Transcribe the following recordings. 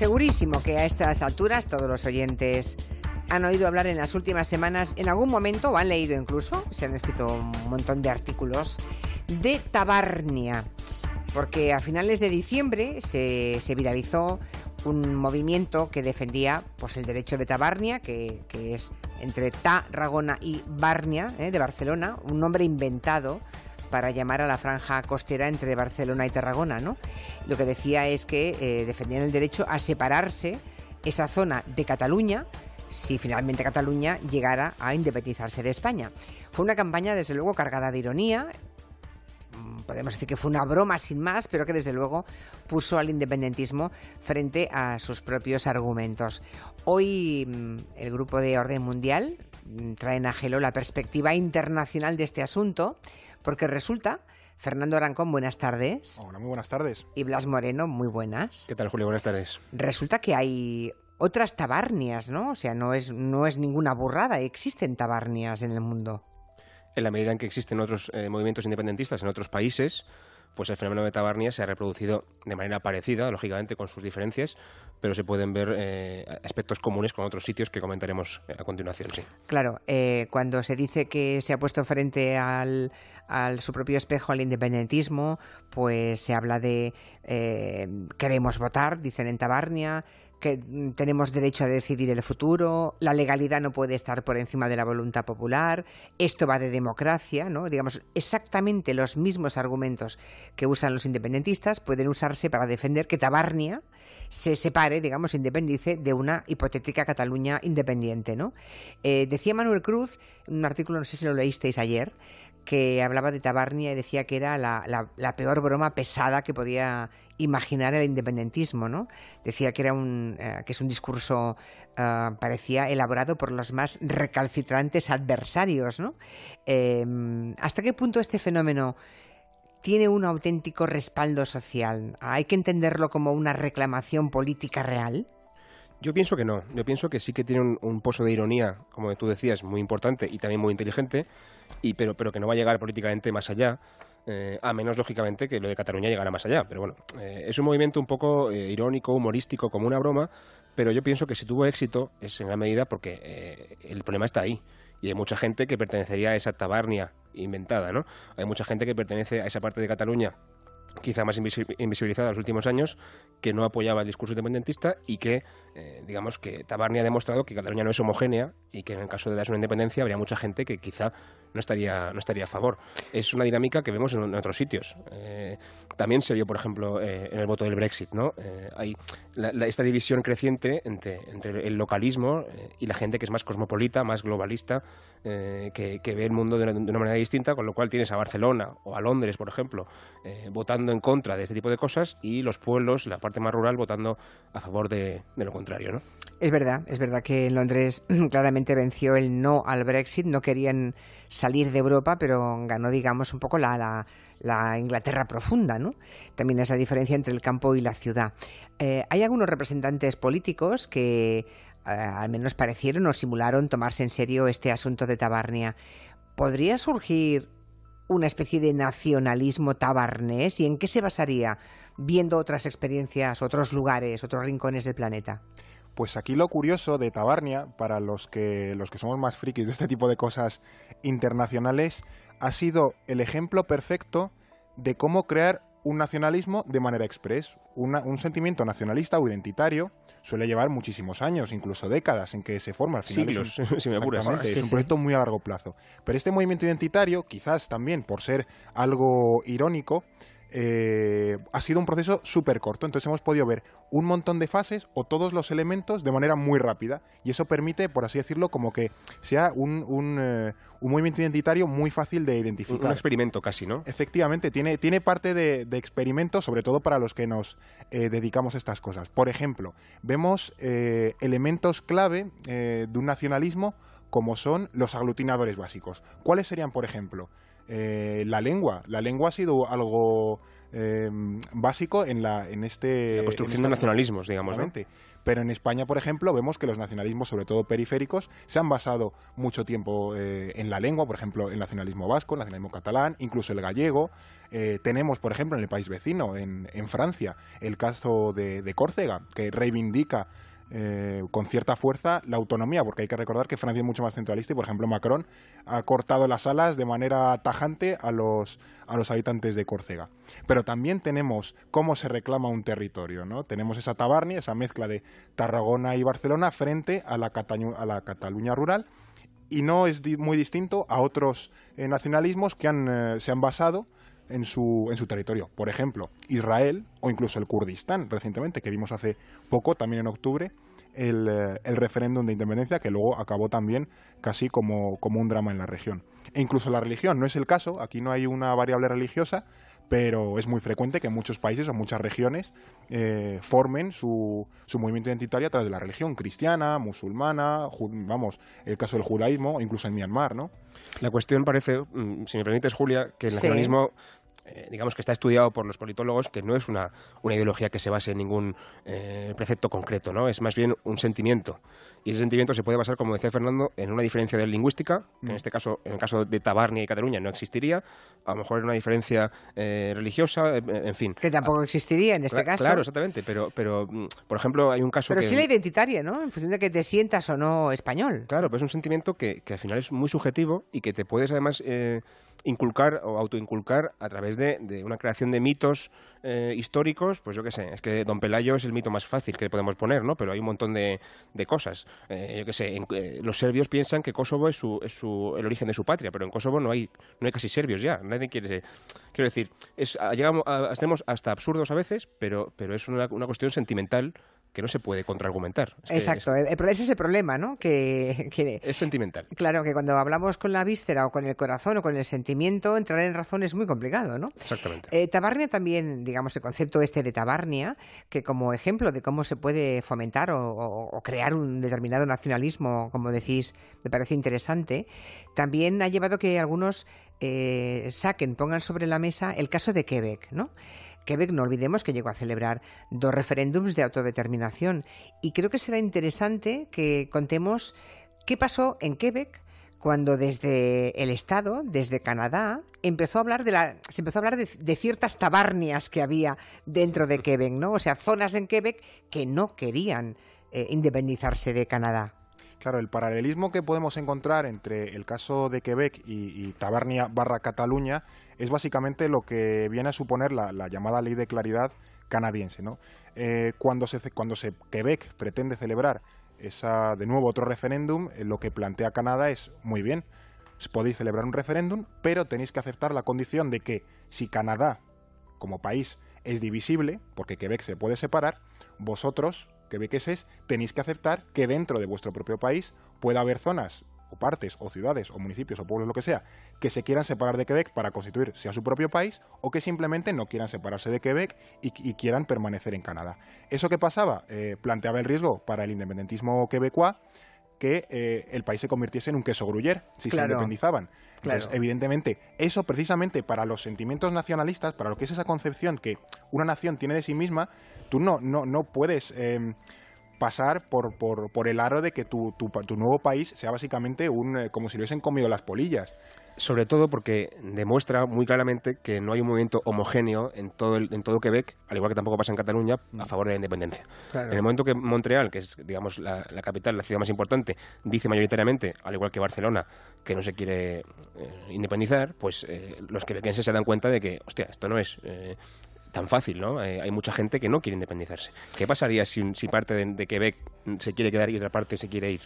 Segurísimo que a estas alturas todos los oyentes han oído hablar en las últimas semanas, en algún momento, o han leído incluso, se han escrito un montón de artículos, de Tabarnia. Porque a finales de diciembre se, viralizó un movimiento que defendía pues, el derecho de Tabarnia, que, que es entre Tarragona y Barnia, ¿eh? de Barcelona, un nombre inventado para llamar a la franja costera entre Barcelona y Tarragona, ¿no? Lo que decía es que eh, defendían el derecho a separarse esa zona de Cataluña si finalmente Cataluña llegara a independizarse de España. Fue una campaña, desde luego, cargada de ironía, mm, podemos decir que fue una broma sin más, pero que desde luego puso al independentismo frente a sus propios argumentos. Hoy mm, el grupo de Orden Mundial mm, trae en Agelo la perspectiva internacional de este asunto, porque resulta, Fernando Arancón, buenas tardes. Hola, muy buenas tardes. Y Blas Moreno, muy buenas. ¿Qué tal, Julio? Buenas tardes. Resulta que hay otras tabarnias, ¿no? O sea, no es, no es ninguna burrada, existen tabarnias en el mundo. En la medida en que existen otros eh, movimientos independentistas en otros países, pues el fenómeno de tabarnia se ha reproducido de manera parecida, lógicamente con sus diferencias, pero se pueden ver eh, aspectos comunes con otros sitios que comentaremos a continuación. Sí. Claro, eh, cuando se dice que se ha puesto frente al, al su propio espejo al independentismo, pues se habla de eh, queremos votar, dicen en Tabarnia, que tenemos derecho a decidir el futuro, la legalidad no puede estar por encima de la voluntad popular, esto va de democracia, ¿no? Digamos, exactamente los mismos argumentos que usan los independentistas pueden usarse para defender que Tabarnia se separe, digamos, independice de una hipotética Cataluña independiente, ¿no? Eh, decía Manuel Cruz, en un artículo, no sé si lo leísteis ayer, que hablaba de Tabarnia y decía que era la, la, peor broma pesada que podía imaginar el independentismo, ¿no? Decía que era un eh, que es un discurso uh, parecía elaborado por los más recalcitrantes adversarios, ¿no? Eh, ¿Hasta qué punto este fenómeno tiene un auténtico respaldo social? ¿Hay que entenderlo como una reclamación política real? Yo pienso que no. Yo pienso que sí que tiene un, pozo de ironía, como tú decías, muy importante y también muy inteligente, y, pero, pero que no va a llegar políticamente más allá. Eh, a menos, lógicamente, que lo de Cataluña llegara más allá. Pero bueno, eh, es un movimiento un poco eh, irónico, humorístico, como una broma, pero yo pienso que si tuvo éxito es en la medida porque el problema está ahí. Y hay mucha gente que pertenecería a esa tabarnia inventada, ¿no? Hay mucha gente que pertenece a esa parte de Cataluña quizá más invisibilizada en los últimos años, que no apoyaba el discurso independentista y que, eh, digamos, que Tabarnia ha demostrado que Cataluña no es homogénea y que en el caso de darse una independencia habría mucha gente que quizá no estaría, no estaría a favor. Es una dinámica que vemos en, otros sitios. Eh, también se vio, por ejemplo, eh, en el voto del Brexit, ¿no? Eh, hay la, la, esta división creciente entre, entre el localismo y la gente que es más cosmopolita, más globalista, que, que, ve el mundo de una, de una, manera distinta, con lo cual tienes a Barcelona o a Londres, por ejemplo, votando en contra de este tipo de cosas y los pueblos, la parte más rural, votando a favor de, lo contrario, ¿no? Es verdad, es verdad que en Londres claramente venció el no al Brexit, no querían salir de Europa, pero ganó, digamos, un poco la Inglaterra profunda, ¿no? También esa diferencia entre el campo y la ciudad. Eh, hay algunos representantes políticos que eh, al menos parecieron o simularon tomarse en serio este asunto de Tabarnia. ¿Podría surgir una especie de nacionalismo tabarnés y en qué se basaría viendo otras experiencias, otros lugares, otros rincones del planeta? Pues aquí lo curioso de Tabarnia, para los que, los que somos más frikis de este tipo de cosas internacionales, ha sido el ejemplo perfecto de cómo crear un nacionalismo de manera express. Una, un sentimiento nacionalista o identitario suele llevar muchísimos años, incluso décadas, en que se forma. Al final Siglos, es un, si me apuras. Sí, es un sí. proyecto muy a largo plazo. Pero este movimiento identitario, quizás también por ser algo irónico, eh, ha sido un proceso súper corto. Entonces hemos podido ver un montón de fases o todos los elementos de manera muy rápida. Y eso permite, por así decirlo, como que sea un, un, eh, un movimiento identitario muy fácil de identificar. Un experimento casi, ¿no? Efectivamente, tiene, tiene parte de, de experimento, sobre todo para los que nos eh, dedicamos a estas cosas. Por ejemplo, vemos elementos clave de un nacionalismo como son los aglutinadores básicos. ¿Cuáles serían, por ejemplo? Eh, la lengua. La lengua ha sido algo eh, básico en, la, en este... La construcción de nacionalismos, digamos, ¿no? Pero en España, por ejemplo, vemos que los nacionalismos, sobre todo periféricos, se han basado mucho tiempo eh, en la lengua, por ejemplo, el nacionalismo vasco, el nacionalismo catalán, incluso el gallego. Eh, tenemos, por ejemplo, en el país vecino, en, en Francia, el caso de, de Córcega, que reivindica eh, con cierta fuerza la autonomía, porque hay que recordar que Francia es mucho más centralista y, por ejemplo, Macron ha cortado las alas de manera tajante a los, a los habitantes de Córcega. Pero también tenemos cómo se reclama un territorio, ¿no? Tenemos esa tabarnia, esa mezcla de Tarragona y Barcelona frente a la, a la Cataluña rural y no es di muy distinto a otros eh, nacionalismos que han, eh, se han basado en su, en su territorio. Por ejemplo, Israel o incluso el Kurdistán, recientemente, que vimos hace poco, también en octubre, el, eh, el referéndum de independencia, que luego acabó también casi como, como un drama en la región. E incluso la religión, no es el caso, aquí no hay una variable religiosa, pero es muy frecuente que muchos países o muchas regiones eh, formen su, su, movimiento identitario a través de la religión cristiana, musulmana, vamos, el caso del judaísmo, incluso en Myanmar, ¿no? La cuestión parece, mm, si me permites, Julia, que el nacionalismo sí eh, digamos que está estudiado por los politólogos, que no es una, una ideología que se base en ningún eh, precepto concreto, ¿no? Es más bien un sentimiento. Y ese sentimiento se puede basar, como decía Fernando, en una diferencia de lingüística, que en este caso, en el caso de Tabarnia y Cataluña no existiría, a lo mejor en una diferencia eh, religiosa, en fin. Que tampoco existiría en este caso. Claro, exactamente, pero, pero mm, por ejemplo, hay un caso Pero que... sí la identitaria, ¿no? En función de que te sientas o no español. Claro, pero es un sentimiento que, que al final es muy subjetivo y que te puedes además inculcar o autoinculcar a través de, una creación de mitos eh, históricos, pues yo qué sé, es que Don Pelayo es el mito más fácil que podemos poner, ¿no? Pero hay un montón de, cosas. Eh, yo qué sé, en- eh, los serbios piensan que Kosovo es, su, es su, el origen de su patria, pero en Kosovo no hay, no hay casi serbios ya, nadie quiere... Quiero decir, es, llegamos a, estamos hasta absurdos a veces, pero, pero es una cuestión sentimental que no se puede contraargumentar. Es Exacto. Es, ese es el problema, ¿no? Que, que- es sentimental. claro, que cuando hablamos con la víscera o con el corazón o con el sentimiento, entrar en razón es muy complicado, ¿no? Exactamente. Eh, Tabarnia también, digamos, el concepto este de Tabarnia, que como ejemplo de cómo se puede fomentar o, o- o crear un determinado nacionalismo, como decís, me parece interesante, también ha llevado que algunos eh, saquen, pongan sobre la mesa el caso de Quebec, ¿no? Quebec, no olvidemos que llegó a celebrar dos referéndums de autodeterminación y creo que será interesante que contemos qué pasó en Quebec cuando desde el Estado, desde Canadá, empezó a hablar de la, se empezó a hablar de, de ciertas tabarnias que había dentro de Quebec, ¿no? O sea, zonas en Quebec que no querían eh, independizarse de Canadá. Claro, el paralelismo que podemos encontrar entre el caso de Quebec y, y Tabarnia barra Cataluña es básicamente lo que viene a suponer la, la llamada ley de claridad canadiense. ¿no? Eh, cuando, se, cuando se, Quebec pretende celebrar esa, de nuevo otro referéndum, eh, lo que plantea Canadá es muy bien, podéis celebrar un referéndum, pero tenéis que aceptar la condición de que si Canadá como país es divisible, porque Quebec se puede separar, vosotros, quebequeses, tenéis que aceptar que dentro de vuestro propio país pueda haber zonas o partes o ciudades o municipios o pueblos, lo que sea, que se quieran separar de Quebec para constituir sea su propio país o que simplemente no quieran separarse de Quebec y, quieran permanecer en Canadá. ¿Eso qué pasaba? Eh, planteaba el riesgo para el independentismo quebecois que eh, el país se convirtiese en un queso gruyer si Claro. se independizaban. Entonces, Claro. evidentemente, eso precisamente para los sentimientos nacionalistas, para lo que es esa concepción que una nación tiene de sí misma, tú no, no, no puedes eh, pasar por, por, por el aro de que tu, tu, tu nuevo país sea básicamente un eh, como si le hubiesen comido las polillas. Sobre todo porque demuestra muy claramente que no hay un movimiento homogéneo en todo, el, en todo Quebec, al igual que tampoco pasa en Cataluña, a favor de la independencia. En el momento que Montreal, que es digamos la, la capital, la ciudad más importante, dice mayoritariamente, al igual que Barcelona, que no se quiere eh, independizar, pues eh, los quebequenses se dan cuenta de que, hostia, esto no es eh, tan fácil, ¿no? Eh, hay mucha gente que no quiere independizarse. ¿Qué pasaría si, si parte de, de Quebec se quiere quedar y otra parte se quiere ir?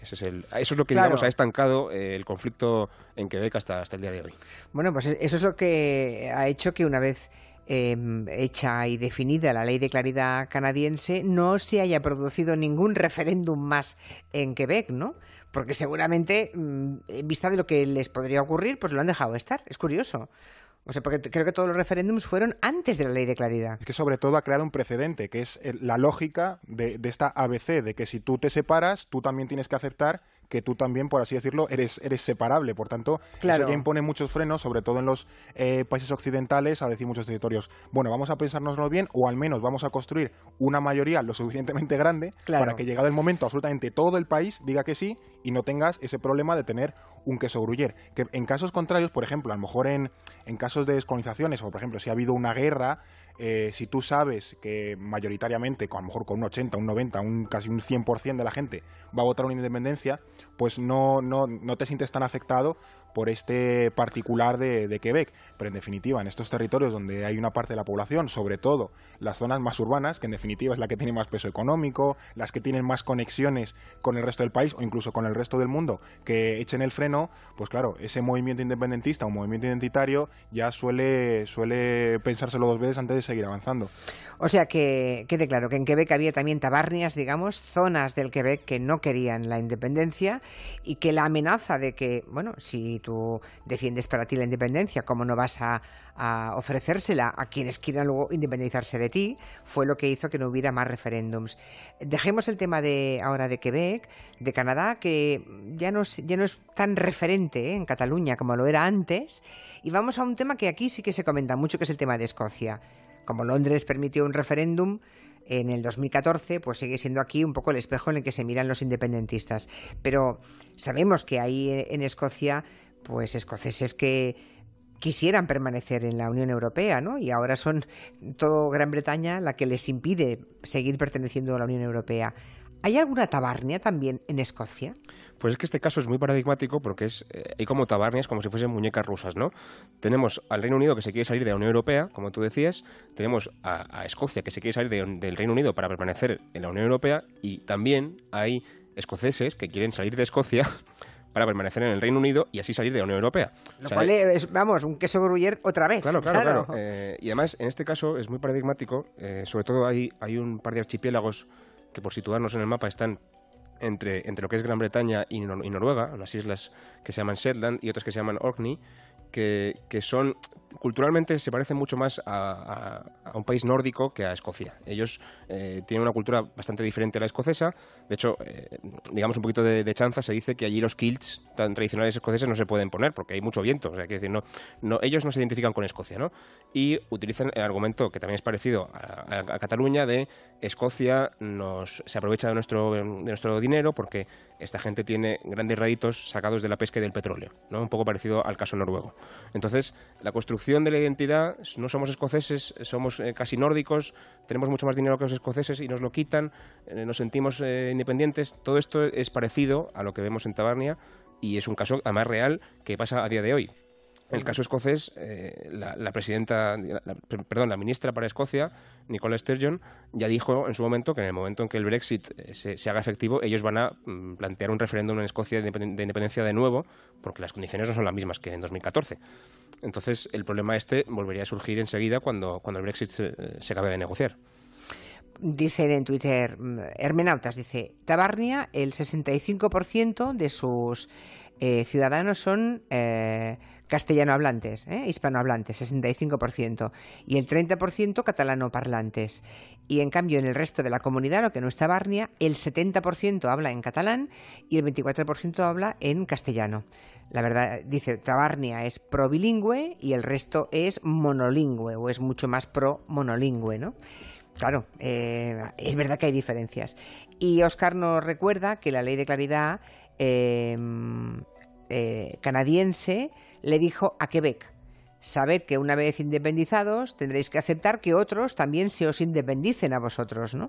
Ese es el, eso es lo que Claro. digamos ha estancado eh, el conflicto en Quebec hasta, hasta el día de hoy. Bueno, pues eso es lo que ha hecho que una vez eh, hecha y definida la ley de claridad canadiense, no se haya producido ningún referéndum más en Quebec, ¿no? Porque seguramente, mm, en vista de lo que les podría ocurrir, pues lo han dejado estar. Es curioso. O sea, porque creo que todos los referéndums fueron antes de la ley de claridad. Es que sobre todo ha creado un precedente, que es el- la lógica de, de esta ABC, de que si tú te separas, tú también tienes que aceptar que tú también, por así decirlo, eres, eres separable. Por tanto, Claro. eso ya impone muchos frenos, sobre todo en los eh, países occidentales, a decir muchos territorios, bueno, vamos a pensárnoslo bien o al menos vamos a construir una mayoría lo suficientemente grande Claro. para que llegado el momento absolutamente todo el país diga que sí y no tengas ese problema de tener un queso gruyer. Que en casos contrarios, por ejemplo, a lo mejor en, en casos de descolonizaciones o por ejemplo si ha habido una guerra, eh, si tú sabes que mayoritariamente, a lo mejor con un 80, un 90, un casi un 100% de la gente va a votar una independencia, pues no, no, no te sientes tan afectado por este particular de, de Quebec. Pero en definitiva, en estos territorios donde hay una parte de la población, sobre todo las zonas más urbanas, que en definitiva es la que tiene más peso económico, las que tienen más conexiones con el resto del país o incluso con el resto del mundo, que echen el freno, pues claro, ese movimiento independentista o movimiento identitario ya suele, suele pensárselo dos veces antes de seguir avanzando. O sea que quede claro que en Quebec había también tabarnias, digamos, zonas del Quebec que no querían la independencia y que la amenaza de que, bueno, si tú defiendes para ti la independencia, ¿cómo no vas a, ofrecérsela a quienes quieran luego independizarse de ti? Fue lo que hizo que no hubiera más referéndums. Dejemos el tema de ahora de Quebec, de Canadá, que ya no, es- ya no es tan referente ¿eh? en Cataluña como lo era antes, y vamos a un tema que aquí sí que se comenta mucho, que es el tema de Escocia como Londres permitió un referéndum en el 2014, pues sigue siendo aquí un poco el espejo en el que se miran los independentistas. Pero sabemos que hay eh, en Escocia, pues escoceses que quisieran permanecer en la Unión Europea, ¿no? Y ahora son todo Gran Bretaña la que les impide seguir perteneciendo a la Unión Europea. ¿Hay alguna tabarnia también en Escocia? Pues es que este caso es muy paradigmático porque es eh, hay como tabarnias, como si fuesen muñecas rusas, ¿no? Tenemos al Reino Unido que se quiere salir de la Unión Europea, como tú decías, tenemos a, a Escocia que se quiere salir de- del Reino Unido para permanecer en la Unión Europea y también hay escoceses que quieren salir de Escocia para permanecer en el Reino Unido y así salir de la Unión Europea. Lo O sea, cual es, vamos, un queso gruyer otra vez. Claro, claro, claro. Eh, y además, en este caso es muy paradigmático. eh, sobre todo hay, hay un par de archipiélagos que, por situarnos en el mapa, están entre, entre lo que es Gran Bretaña y, Nor- y Noruega, unas islas que se llaman Shetland y otras que se llaman Orkney, que, que son culturalmente se parecen mucho más a, a- a un país nórdico que a Escocia. Ellos eh, tienen una cultura bastante diferente a la escocesa. De hecho, eh, digamos un poquito de, de chanza, se dice que allí los kilts tan tradicionales escoceses no se pueden poner porque hay mucho viento. O sea, decir, no, no, ellos no se identifican con Escocia, ¿no? Y utilizan el argumento que también es parecido a- a Cataluña de Escocia nos, se aprovecha de nuestro, de nuestro dinero porque esta gente tiene grandes réditos sacados de la pesca y del petróleo, ¿no? Un poco parecido al caso noruego. Entonces, la construcción de la identidad, no somos escoceses, somos eh, casi nórdicos, tenemos mucho más dinero que los escoceses y nos lo quitan, eh, nos sentimos eh, independientes. Todo esto es parecido a lo que vemos en Tabarnia y es un caso, además, real que pasa a día de hoy. El caso escocés, eh, la, presidenta, la- perdón, la ministra para Escocia, Nicola Sturgeon, ya dijo en su momento que en el momento en que el Brexit eh, se, haga efectivo, ellos van a mm, plantear un referéndum en Escocia de, independen- de independencia de nuevo, porque las condiciones no son las mismas que en 2014. Entonces, el problema este volvería a surgir enseguida cuando, cuando el Brexit se, se acabe de negociar. Dicen en Twitter, mm, Hermenautas, dice, Tabarnia, el 65% de sus eh, ciudadanos son eh, castellanohablantes, ¿eh? hispanohablantes, 65%, y el 30% catalanoparlantes. Y en cambio, en el resto de la comunidad, lo que no es Tabarnia, el 70% habla en catalán y el 24% habla en castellano. La verdad, dice, Tabarnia es probilingüe y el resto es monolingüe, o es mucho más pro monolingüe, ¿no? Claro, eh, es verdad que hay diferencias. Y Oscar nos recuerda que la ley de claridad eh, eh, canadiense le dijo a Quebec, sabed que una vez independizados tendréis que aceptar que otros también se os independicen a vosotros, ¿no?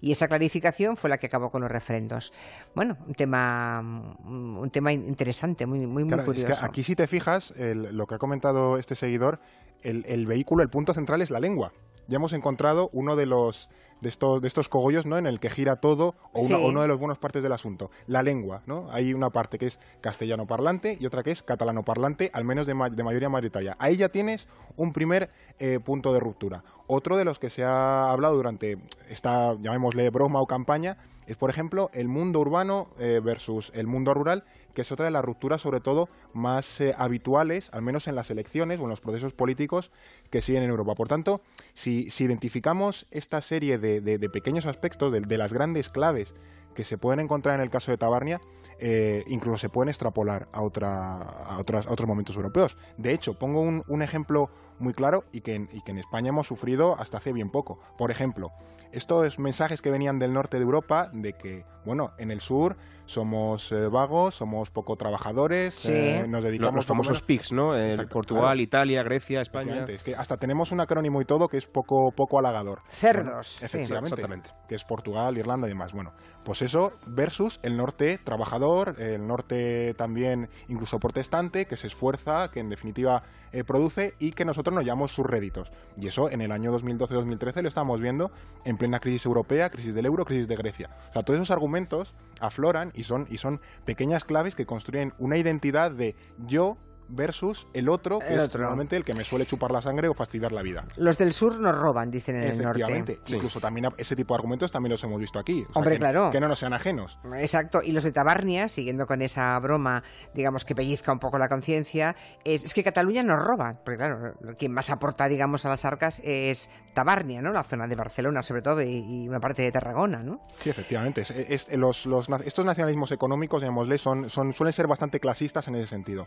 Y esa clarificación fue la que acabó con los referendos. Bueno, un tema, un tema interesante, muy, muy, muy es curioso. que aquí si te fijas, el- lo que ha comentado este seguidor, el, el vehículo, el punto central es la lengua. Ya hemos encontrado uno de los de estos, de estos cogollos ¿no? en el que gira todo o, una- Sí. o uno de los buenos partes del asunto. La lengua, ¿no? Hay una parte que es castellano parlante y otra que es catalano parlante, al menos de, ma- de mayoría mayoritaria. Ahí ya tienes un primer eh, punto de ruptura. Otro de los que se ha hablado durante esta, llamémosle broma o campaña, es por ejemplo el mundo urbano eh, versus el mundo rural, que es otra de las rupturas sobre todo más eh, habituales, al menos en las elecciones o en los procesos políticos que siguen en Europa. Por tanto, si, identificamos esta serie de, pequeños aspectos, de, las grandes claves que se pueden encontrar en el caso de Tabarnia, eh, incluso se pueden extrapolar a, otra, a, otros momentos europeos. De hecho, pongo un, ejemplo muy claro y que en España hemos sufrido hasta hace bien poco. Por ejemplo, estos mensajes que venían del norte de Europa de que, bueno, en el sur somos eh, vagos, somos poco trabajadores, Sí. eh, nos dedicamos los famosos PICs, ¿no? Eh, Exacto, Portugal, claro. Italia, Grecia, España. Es que hasta tenemos un acrónimo y todo que es poco, poco halagador. Cerdos, Bueno, sí. efectivamente. Exactamente. Que es Portugal, Irlanda y demás. Bueno, pues eso versus el norte trabajador, el norte también incluso protestante, que se esfuerza, que en definitiva eh, produce y que nosotros nos llamamos sus réditos. Y eso en el año 2012-2013 lo estamos viendo en plena crisis europea, crisis del euro, crisis de Grecia. O sea, todos esos argumentos afloran y son, y son pequeñas claves que construyen una identidad de yo versus el otro, que El es otro. normalmente el que me suele chupar la sangre o fastidiar la vida. Los del sur nos roban, dicen en el norte. Efectivamente. Sí. Incluso también ese tipo de argumentos también los hemos visto aquí. O sea, Hombre, que, claro. Que no nos sean ajenos. Exacto, y los de Tabarnia, siguiendo con esa broma, digamos que pellizca un poco la conciencia, es, es que Cataluña nos roba, porque claro, quien más aporta, digamos, a las arcas es Tabarnia, ¿no? La zona de Barcelona, sobre todo, y, y una parte de Tarragona, ¿no? Sí, efectivamente. Es- es- los, los estos nacionalismos económicos, llamémosle, son, son, suelen ser bastante clasistas en ese sentido.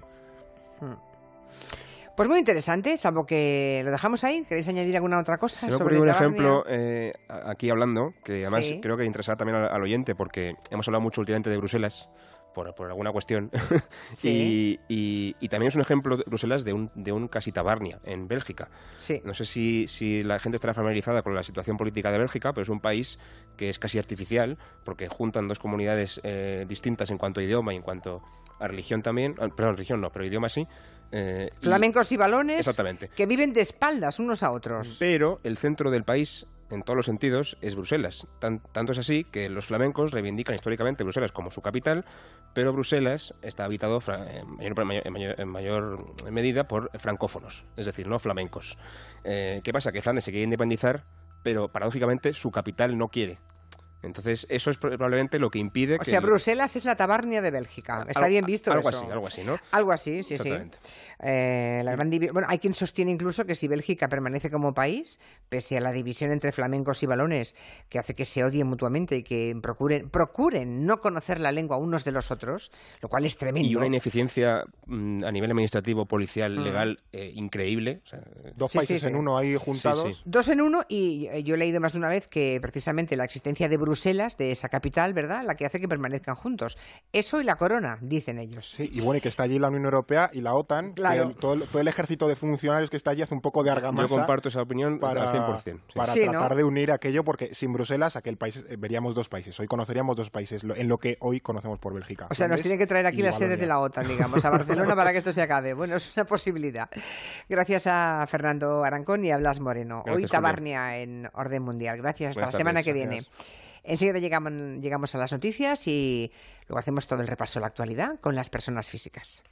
Pues muy interesante, salvo que lo dejamos ahí. ¿Queréis añadir alguna otra cosa? Se me sobre un ejemplo eh, aquí hablando, que además Sí. creo que interesará también al, al oyente, porque hemos hablado mucho últimamente de Bruselas, por, por alguna cuestión, Sí. y, y- y también es un ejemplo de Bruselas de un, de un casi Tabarnia, en Bélgica. Sí. No sé si, si la gente estará familiarizada con la situación política de Bélgica, pero es un país que es casi artificial, porque juntan dos comunidades eh, distintas en cuanto a idioma y en cuanto a religión también. Ah, Perdón, religión no, pero idioma sí. eh, y- Flamencos y balones Exactamente. que viven de espaldas unos a otros. Pero el centro del país, en todos los sentidos, es Bruselas. Tan- tanto es así que los flamencos reivindican históricamente Bruselas como su capital, pero Bruselas está habitado en, mayor, mayor- mayor medida por francófonos, es decir, no flamencos. Eh, ¿Qué pasa? Que Flandes se quiere independizar, pero paradójicamente su capital no quiere. Entonces, eso es probablemente lo que impide O que... sea, el- Bruselas es la Tabarnia de Bélgica. Está algo- bien visto Algo eso. así, algo así, ¿no? Algo así, sí, sí. Exactamente. Eh, la gran divi- bueno, hay quien sostiene incluso que si Bélgica permanece como país, pese a la división entre flamencos y balones, que hace que se odien mutuamente y que procuren, procuren no conocer la lengua unos de los otros, lo cual es tremendo. Y una ineficiencia mm, a nivel administrativo, policial, Mm. legal, eh, increíble. O sea, Dos Sí, países sí, sí. en uno ahí juntados. sí. Dos en uno, y eh, yo he leído más de una vez que precisamente la existencia de Bruselas, de esa capital, ¿verdad?, la que hace que permanezcan juntos. Eso y la corona, dicen ellos. Sí, y bueno, y que está allí la Unión Europea y la OTAN, que Claro. el- todo, el, todo el ejército de funcionarios que está allí hace un poco de argamasa Yo comparto esa opinión para, al 100%. sí. para Sí, ¿no? tratar de unir aquello, porque sin Bruselas aquel país eh, veríamos dos países. Hoy conoceríamos dos países, lo- en lo que hoy conocemos por Bélgica. O sea, nos Flandes tiene que traer aquí la sede Valonia. de la OTAN, digamos, a Barcelona para que esto se acabe. Bueno, es una posibilidad. Gracias a Fernando Arancón y a Blas Moreno. Hoy Gracias, Tabarnia en Orden Mundial. Gracias. Hasta Buenas la semana tardes, que viene. Enseguida llegamos, llegamos a las noticias y luego hacemos todo el repaso de la actualidad con las personas físicas.